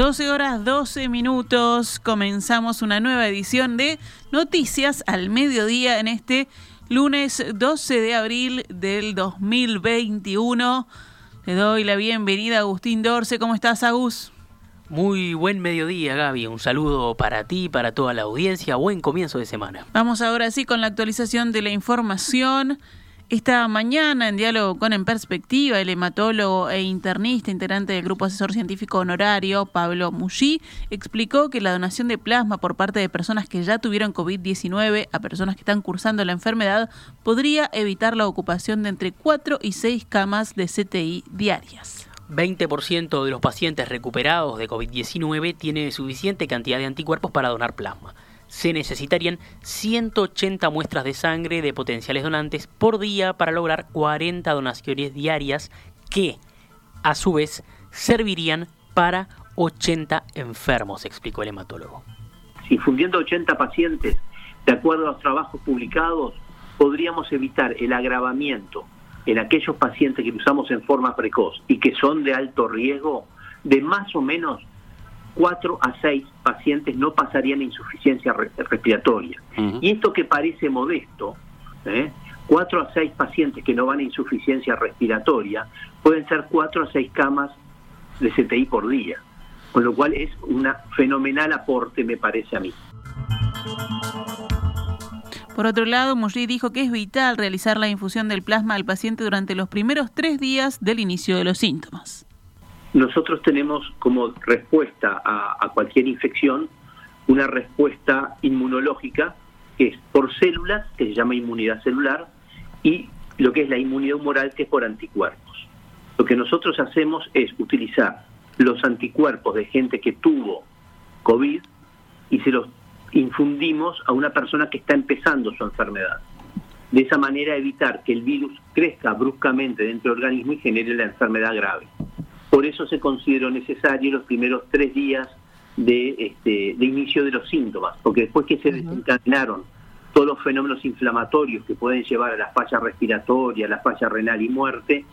12 horas 12 minutos, comenzamos una nueva edición de Noticias al Mediodía en este lunes 12 de abril del 2021. Le doy la bienvenida a Agustín Dorce. ¿Cómo estás, Agus? Muy buen mediodía, Gaby. Un saludo para ti, para toda la audiencia. Buen comienzo de semana. Vamos ahora sí con la actualización de la información. Esta mañana, en diálogo con En Perspectiva, el hematólogo e internista integrante del Grupo Asesor Científico Honorario, Pablo Mushi, explicó que la donación de plasma por parte de personas que ya tuvieron COVID-19 a personas que están cursando la enfermedad podría evitar la ocupación de entre 4 y 6 camas de CTI diarias. 20% de los pacientes recuperados de COVID-19 tiene suficiente cantidad de anticuerpos para donar plasma se necesitarían 180 muestras de sangre de potenciales donantes por día para lograr 40 donaciones diarias que, a su vez, servirían para 80 enfermos, explicó el hematólogo. Si fundiendo 80 pacientes, de acuerdo a los trabajos publicados, podríamos evitar el agravamiento en aquellos pacientes que usamos en forma precoz y que son de alto riesgo de más o menos 4 a 6 pacientes no pasarían insuficiencia respiratoria. Y esto que parece modesto, ¿eh? 4 a 6 pacientes que no van a insuficiencia respiratoria, pueden ser 4 a 6 camas de CTI por día, con lo cual es un fenomenal aporte, me parece a mí. Por otro lado, Mushi dijo que es vital realizar la infusión del plasma al paciente durante los primeros tres días del inicio de los síntomas nosotros tenemos como respuesta a, cualquier infección una respuesta inmunológica que es por células, que se llama inmunidad celular, y lo que es la inmunidad humoral, que es por anticuerpos. Lo que nosotros hacemos es utilizar los anticuerpos de gente que tuvo COVID y se los infundimos a una persona que está empezando su enfermedad. De esa manera evitar que el virus crezca bruscamente dentro del organismo y genere la enfermedad grave. Por eso se consideró necesario los primeros tres días de, este, de inicio de los síntomas, porque después que se desencadenaron todos los fenómenos inflamatorios que pueden llevar a la falla respiratoria, a la falla renal y muerte,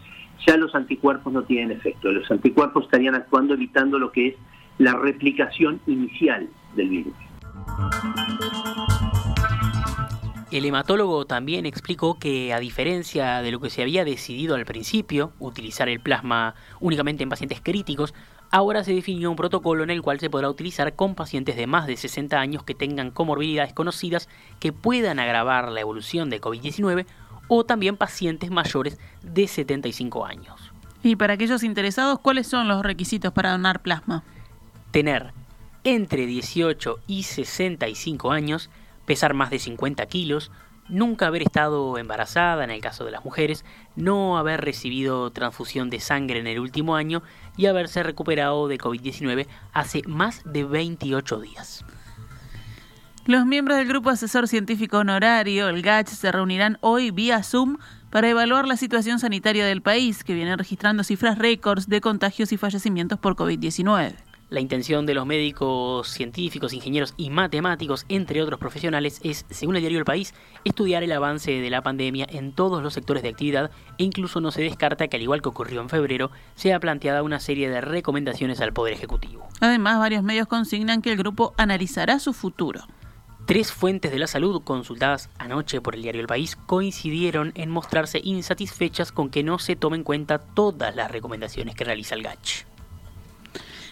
ya los anticuerpos no tienen efecto. Los anticuerpos estarían actuando evitando lo que es la replicación inicial del virus. El hematólogo también explicó que, a diferencia de lo que se había decidido al principio, utilizar el plasma únicamente en pacientes críticos, ahora se definió un protocolo en el cual se podrá utilizar con pacientes de más de 60 años que tengan comorbilidades conocidas que puedan agravar la evolución de COVID-19 o también pacientes mayores de 75 años. Y para aquellos interesados, ¿cuáles son los requisitos para donar plasma? Tener entre 18 y 65 años, pesar más de 50 kilos, nunca haber estado embarazada en el caso de las mujeres, no haber recibido transfusión de sangre en el último año y haberse recuperado de COVID-19 hace más de 28 días. Los miembros del Grupo Asesor Científico Honorario, el GACH, se reunirán hoy vía Zoom para evaluar la situación sanitaria del país, que viene registrando cifras récords de contagios y fallecimientos por COVID-19. La intención de los médicos, científicos, ingenieros y matemáticos, entre otros profesionales, es, según el diario El País, estudiar el avance de la pandemia en todos los sectores de actividad e incluso no se descarta que, al igual que ocurrió en febrero, sea planteada una serie de recomendaciones al Poder Ejecutivo. Además, varios medios consignan que el grupo analizará su futuro. Tres fuentes de la salud consultadas anoche por el diario El País coincidieron en mostrarse insatisfechas con que no se tomen en cuenta todas las recomendaciones que realiza el GACH.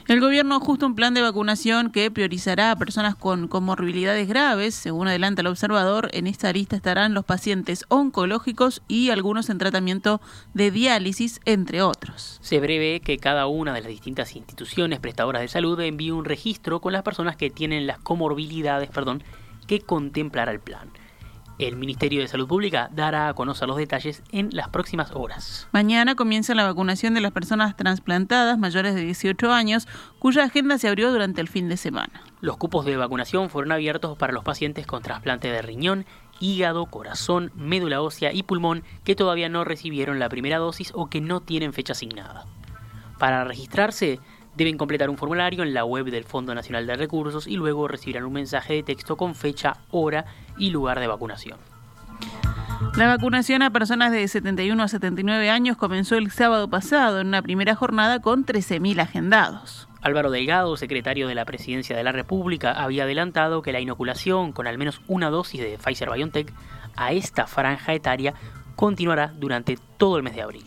El gobierno ajusta un plan de vacunación que priorizará a personas con comorbilidades graves. Según adelanta el observador, en esta lista estarán los pacientes oncológicos y algunos en tratamiento de diálisis, entre otros. Se prevé que cada una de las distintas instituciones prestadoras de salud envíe un registro con las personas que tienen las comorbilidades perdón, que contemplará el plan. El Ministerio de Salud Pública dará a conocer los detalles en las próximas horas. Mañana comienza la vacunación de las personas trasplantadas mayores de 18 años, cuya agenda se abrió durante el fin de semana. Los cupos de vacunación fueron abiertos para los pacientes con trasplante de riñón, hígado, corazón, médula ósea y pulmón que todavía no recibieron la primera dosis o que no tienen fecha asignada. Para registrarse, Deben completar un formulario en la web del Fondo Nacional de Recursos y luego recibirán un mensaje de texto con fecha, hora y lugar de vacunación. La vacunación a personas de 71 a 79 años comenzó el sábado pasado en una primera jornada con 13.000 agendados. Álvaro Delgado, secretario de la Presidencia de la República, había adelantado que la inoculación con al menos una dosis de Pfizer BioNTech a esta franja etaria continuará durante todo el mes de abril.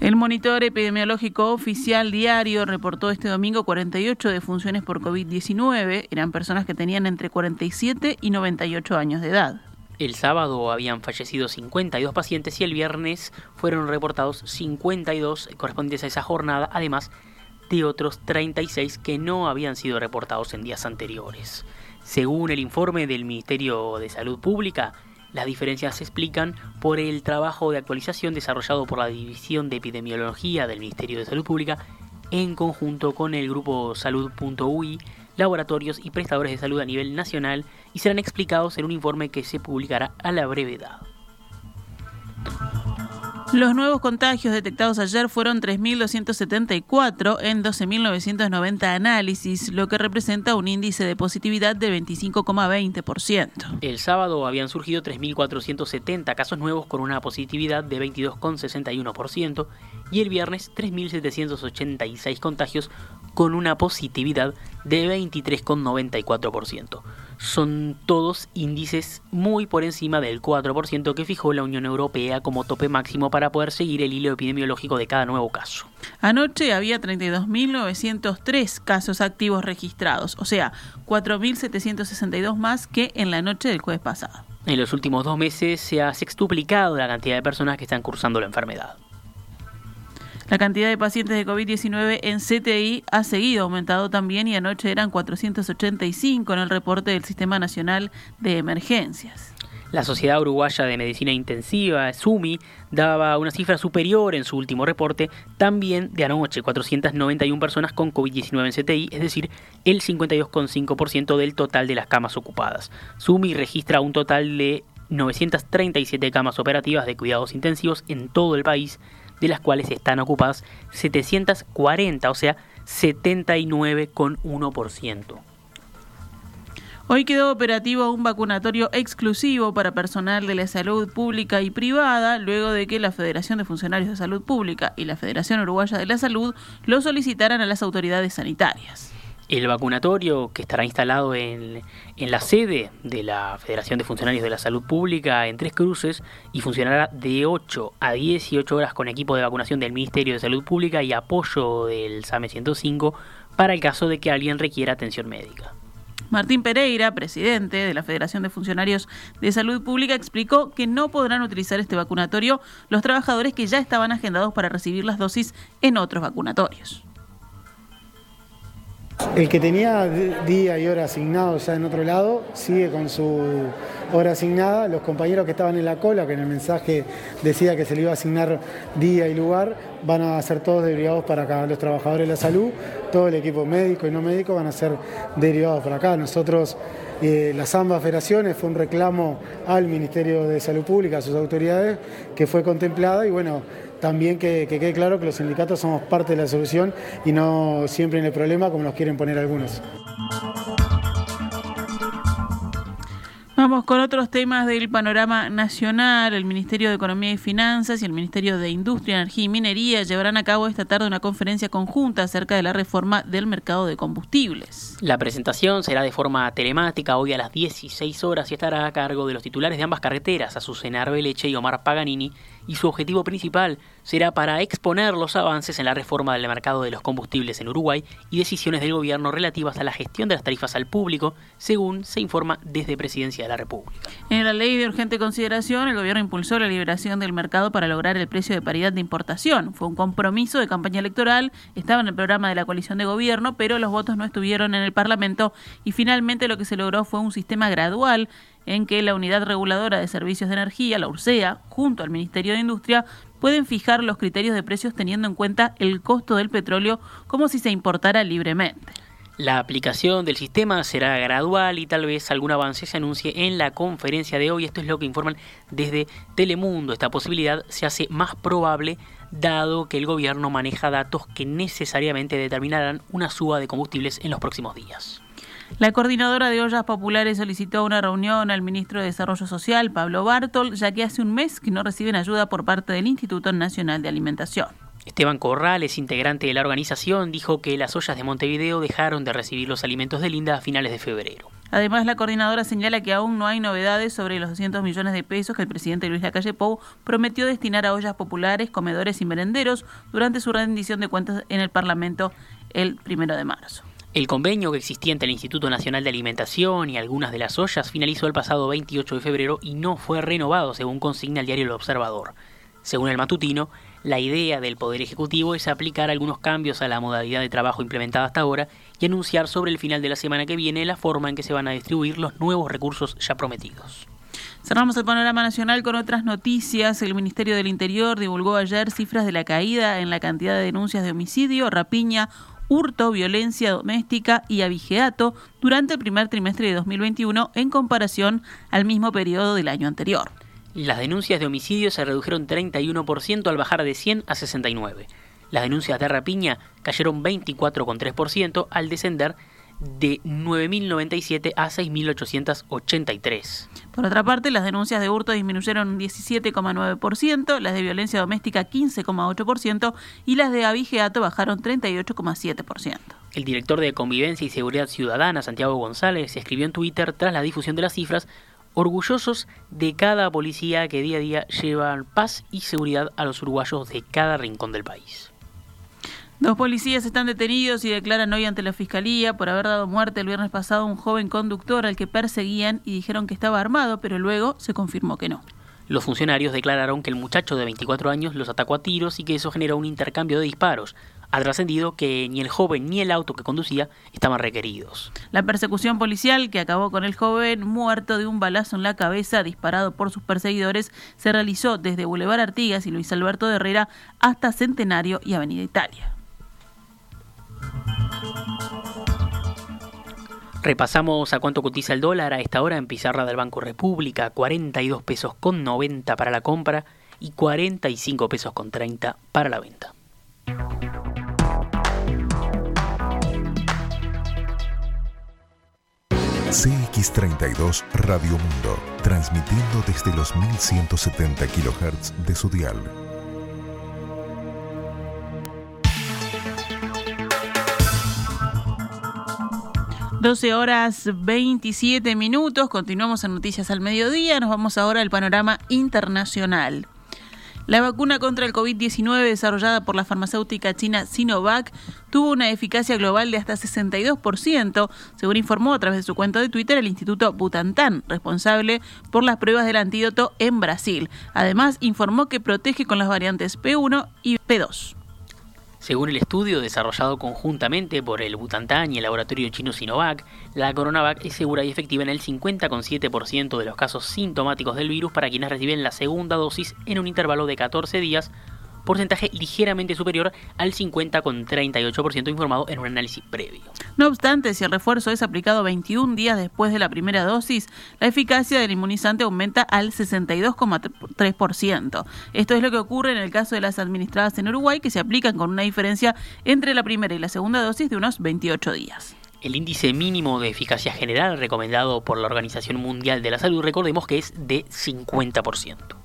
El monitor epidemiológico oficial diario reportó este domingo 48 defunciones por COVID-19. Eran personas que tenían entre 47 y 98 años de edad. El sábado habían fallecido 52 pacientes y el viernes fueron reportados 52 correspondientes a esa jornada, además de otros 36 que no habían sido reportados en días anteriores. Según el informe del Ministerio de Salud Pública, las diferencias se explican por el trabajo de actualización desarrollado por la División de Epidemiología del Ministerio de Salud Pública en conjunto con el grupo Salud.ui, laboratorios y prestadores de salud a nivel nacional y serán explicados en un informe que se publicará a la brevedad. Los nuevos contagios detectados ayer fueron 3.274 en 12.990 análisis, lo que representa un índice de positividad de 25,20%. El sábado habían surgido 3.470 casos nuevos con una positividad de 22,61% y el viernes 3.786 contagios con una positividad de 23,94% son todos índices muy por encima del 4% que fijó la Unión Europea como tope máximo para poder seguir el hilo epidemiológico de cada nuevo caso. Anoche había 32.903 casos activos registrados, o sea, 4.762 más que en la noche del jueves pasado. En los últimos dos meses se ha sextuplicado la cantidad de personas que están cursando la enfermedad. La cantidad de pacientes de COVID-19 en CTI ha seguido aumentando también y anoche eran 485 en el reporte del Sistema Nacional de Emergencias. La Sociedad Uruguaya de Medicina Intensiva, SUMI, daba una cifra superior en su último reporte, también de anoche, 491 personas con COVID-19 en CTI, es decir, el 52,5% del total de las camas ocupadas. SUMI registra un total de 937 camas operativas de cuidados intensivos en todo el país, de las cuales están ocupadas 740, o sea, 79,1%. Hoy quedó operativo un vacunatorio exclusivo para personal de la salud pública y privada, luego de que la Federación de Funcionarios de Salud Pública y la Federación Uruguaya de la Salud lo solicitaran a las autoridades sanitarias. El vacunatorio que estará instalado en, en, la sede de la Federación de Funcionarios de la Salud Pública en Tres Cruces y funcionará de 8 a 18 horas con equipo de vacunación del Ministerio de Salud Pública y apoyo del SAME 105 para el caso de que alguien requiera atención médica. Martín Pereira, presidente de la Federación de Funcionarios de Salud Pública, explicó que no podrán utilizar este vacunatorio los trabajadores que ya estaban agendados para recibir las dosis en otros vacunatorios. El que tenía día y hora asignados ya en otro lado sigue con su hora asignada. Los compañeros que estaban en la cola, que en el mensaje decía que se le iba a asignar día y lugar, van a ser todos derivados para acá. Los trabajadores de la salud, todo el equipo médico y no médico van a ser derivados para acá. Nosotros, eh, las ambas federaciones, fue un reclamo al Ministerio de Salud Pública, a sus autoridades, que fue contemplada y bueno, también que, quede claro que los sindicatos somos parte de la solución y no siempre en el problema como nos quieren poner algunos. Con otros temas del panorama nacional. El Ministerio de Economía y Finanzas y el Ministerio de Industria, Energía y Minería llevarán a cabo esta tarde una conferencia conjunta acerca de la reforma del mercado de combustibles. La presentación será de forma telemática hoy a las 16 horas y estará a cargo de los titulares de ambas carreteras, Azucena Arbeleche y Omar Paganini, y su objetivo principal será para exponer los avances en la reforma del mercado de los combustibles en Uruguay y decisiones del gobierno relativas a la gestión de las tarifas al público, según se informa desde Presidencia de la República. En la ley de urgente consideración, el gobierno impulsó la liberación del mercado para lograr el precio de paridad de importación. Fue un compromiso de campaña electoral, estaba en el programa de la coalición de gobierno, pero los votos no estuvieron en el Parlamento y finalmente lo que se logró fue un sistema gradual en que la Unidad Reguladora de Servicios de Energía, la URSEA, junto al Ministerio de Industria, pueden fijar los criterios de precios teniendo en cuenta el costo del petróleo como si se importara libremente. La aplicación del sistema será gradual y tal vez algún avance se anuncie en la conferencia de hoy. Esto es lo que informan desde Telemundo. Esta posibilidad se hace más probable dado que el gobierno maneja datos que necesariamente determinarán una suba de combustibles en los próximos días. La coordinadora de ollas populares solicitó una reunión al ministro de Desarrollo Social, Pablo Bartol, ya que hace un mes que no reciben ayuda por parte del Instituto Nacional de Alimentación. Esteban Corrales, integrante de la organización, dijo que las ollas de Montevideo dejaron de recibir los alimentos de Linda a finales de febrero. Además, la coordinadora señala que aún no hay novedades sobre los 200 millones de pesos que el presidente Luis Lacalle Pou prometió destinar a ollas populares, comedores y merenderos durante su rendición de cuentas en el Parlamento el primero de marzo. El convenio que existía entre el Instituto Nacional de Alimentación y algunas de las ollas finalizó el pasado 28 de febrero y no fue renovado, según consigna el diario El Observador. Según el matutino, la idea del Poder Ejecutivo es aplicar algunos cambios a la modalidad de trabajo implementada hasta ahora y anunciar sobre el final de la semana que viene la forma en que se van a distribuir los nuevos recursos ya prometidos. Cerramos el panorama nacional con otras noticias. El Ministerio del Interior divulgó ayer cifras de la caída en la cantidad de denuncias de homicidio, rapiña, hurto, violencia doméstica y abigeato durante el primer trimestre de 2021 en comparación al mismo periodo del año anterior. Las denuncias de homicidio se redujeron 31% al bajar de 100 a 69. Las denuncias de rapiña cayeron 24,3% al descender de 9.097 a 6.883. Por otra parte, las denuncias de hurto disminuyeron un 17,9%, las de violencia doméstica 15,8% y las de abigeato bajaron 38,7%. El director de Convivencia y Seguridad Ciudadana, Santiago González, escribió en Twitter tras la difusión de las cifras, orgullosos de cada policía que día a día llevan paz y seguridad a los uruguayos de cada rincón del país. Dos policías están detenidos y declaran hoy ante la Fiscalía por haber dado muerte el viernes pasado a un joven conductor al que perseguían y dijeron que estaba armado, pero luego se confirmó que no. Los funcionarios declararon que el muchacho de 24 años los atacó a tiros y que eso generó un intercambio de disparos. Ha trascendido que ni el joven ni el auto que conducía estaban requeridos. La persecución policial que acabó con el joven muerto de un balazo en la cabeza disparado por sus perseguidores se realizó desde Boulevard Artigas y Luis Alberto de Herrera hasta Centenario y Avenida Italia. Repasamos a cuánto cotiza el dólar a esta hora en pizarra del Banco República, 42 pesos con 90 para la compra y 45 pesos con 30 para la venta. CX32 Radio Mundo, transmitiendo desde los 1170 kHz de su dial 12 horas 27 minutos, continuamos en Noticias al Mediodía, nos vamos ahora al panorama internacional. La vacuna contra el COVID-19 desarrollada por la farmacéutica china Sinovac tuvo una eficacia global de hasta 62%, según informó a través de su cuenta de Twitter el Instituto Butantan, responsable por las pruebas del antídoto en Brasil. Además, informó que protege con las variantes P1 y P2. Según el estudio desarrollado conjuntamente por el Butantan y el laboratorio chino Sinovac, la Coronavac es segura y efectiva en el 50,7% de los casos sintomáticos del virus para quienes reciben la segunda dosis en un intervalo de 14 días porcentaje ligeramente superior al 50,38% informado en un análisis previo. No obstante, si el refuerzo es aplicado 21 días después de la primera dosis, la eficacia del inmunizante aumenta al 62,3%. Esto es lo que ocurre en el caso de las administradas en Uruguay, que se aplican con una diferencia entre la primera y la segunda dosis de unos 28 días. El índice mínimo de eficacia general recomendado por la Organización Mundial de la Salud, recordemos que es de 50%.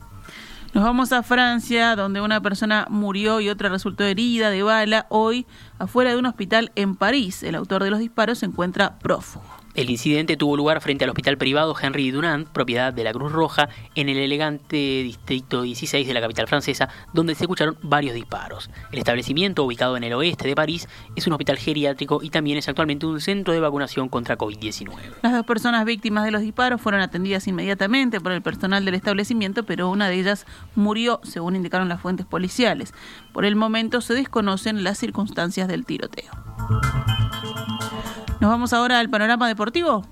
Nos vamos a Francia, donde una persona murió y otra resultó herida de bala hoy afuera de un hospital en París. El autor de los disparos se encuentra prófugo. El incidente tuvo lugar frente al hospital privado Henry Dunant, propiedad de la Cruz Roja, en el elegante distrito 16 de la capital francesa, donde se escucharon varios disparos. El establecimiento, ubicado en el oeste de París, es un hospital geriátrico y también es actualmente un centro de vacunación contra COVID-19. Las dos personas víctimas de los disparos fueron atendidas inmediatamente por el personal del establecimiento, pero una de ellas murió, según indicaron las fuentes policiales. Por el momento se desconocen las circunstancias del tiroteo. Nos vamos ahora al panorama deportivo.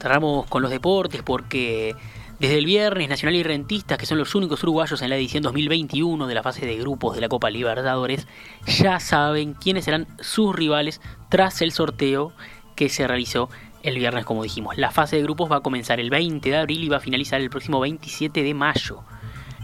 Cerramos con los deportes porque desde el viernes Nacional y Rentistas, que son los únicos uruguayos en la edición 2021 de la fase de grupos de la Copa Libertadores, ya saben quiénes serán sus rivales tras el sorteo que se realizó el viernes, como dijimos. La fase de grupos va a comenzar el 20 de abril y va a finalizar el próximo 27 de mayo.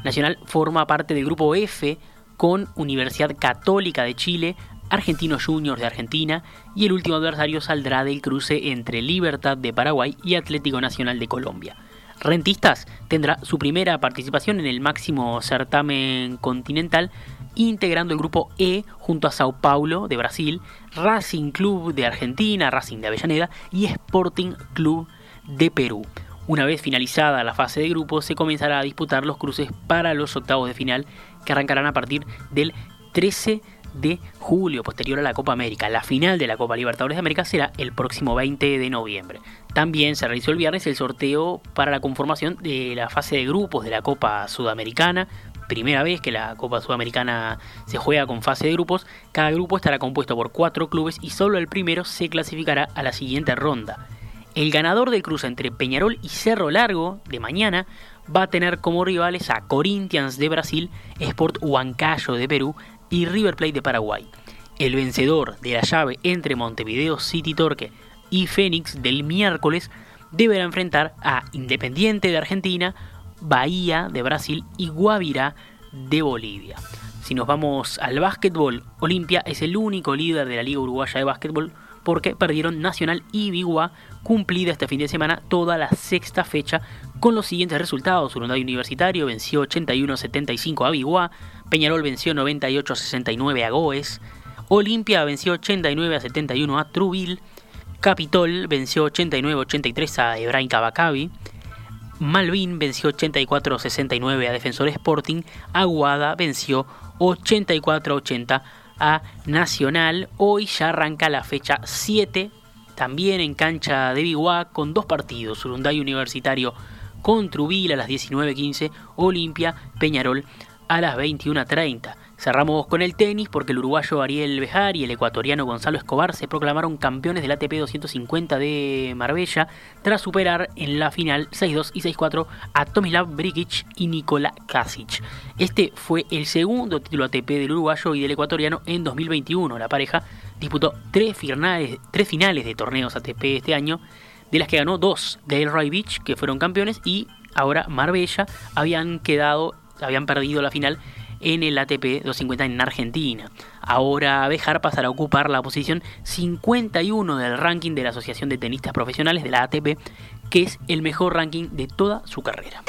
Nacional forma parte del grupo F con Universidad Católica de Chile, Argentinos Juniors de Argentina y el último adversario saldrá del cruce entre Libertad de Paraguay y Atlético Nacional de Colombia. Rentistas tendrá su primera participación en el máximo certamen continental integrando el grupo E junto a Sao Paulo de Brasil, Racing Club de Argentina, Racing de Avellaneda y Sporting Club de Perú. Una vez finalizada la fase de grupos, se comenzará a disputar los cruces para los octavos de final que arrancarán a partir del 13 de julio, posterior a la Copa América. La final de la Copa Libertadores de América será el próximo 20 de noviembre. También se realizó el viernes el sorteo para la conformación de la fase de grupos de la Copa Sudamericana. Primera vez que la Copa Sudamericana se juega con fase de grupos. Cada grupo estará compuesto por cuatro clubes y solo el primero se clasificará a la siguiente ronda. El ganador del cruce entre Peñarol y Cerro Largo de mañana va a tener como rivales a Corinthians de Brasil, Sport Huancayo de Perú y River Plate de Paraguay. El vencedor de la llave entre Montevideo City Torque y Fénix del miércoles deberá enfrentar a Independiente de Argentina, Bahía de Brasil y Guavirá de Bolivia. Si nos vamos al básquetbol, Olimpia es el único líder de la Liga Uruguaya de Básquetbol porque perdieron Nacional y Biguá cumplida este fin de semana toda la sexta fecha con los siguientes resultados. Urunday Universitario venció 81-75 a Biguá, Peñarol venció 98-69 a Goes, Olimpia venció 89-71 a Trubil, Capitol venció 89-83 a Ebrain Bacabi, Malvin venció 84-69 a Defensor Sporting, Aguada venció 84-80 a Nacional. Hoy ya arranca la fecha 7, también en cancha de Biguá, con dos partidos. Urunday Universitario con Trubil a las 19.15, Olimpia Peñarol a las 21.30. Cerramos con el tenis porque el uruguayo Ariel Bejar y el ecuatoriano Gonzalo Escobar se proclamaron campeones del ATP 250 de Marbella tras superar en la final 6-2 y 6-4 a Tomislav Brikic y Nikola Kasic. Este fue el segundo título ATP del uruguayo y del ecuatoriano en 2021. La pareja disputó tres finales, tres finales de torneos ATP este año, de las que ganó dos de El Beach, que fueron campeones, y ahora Marbella habían quedado, habían perdido la final en el ATP 250 en Argentina. Ahora Bejar pasará a ocupar la posición 51 del ranking de la Asociación de Tenistas Profesionales de la ATP, que es el mejor ranking de toda su carrera.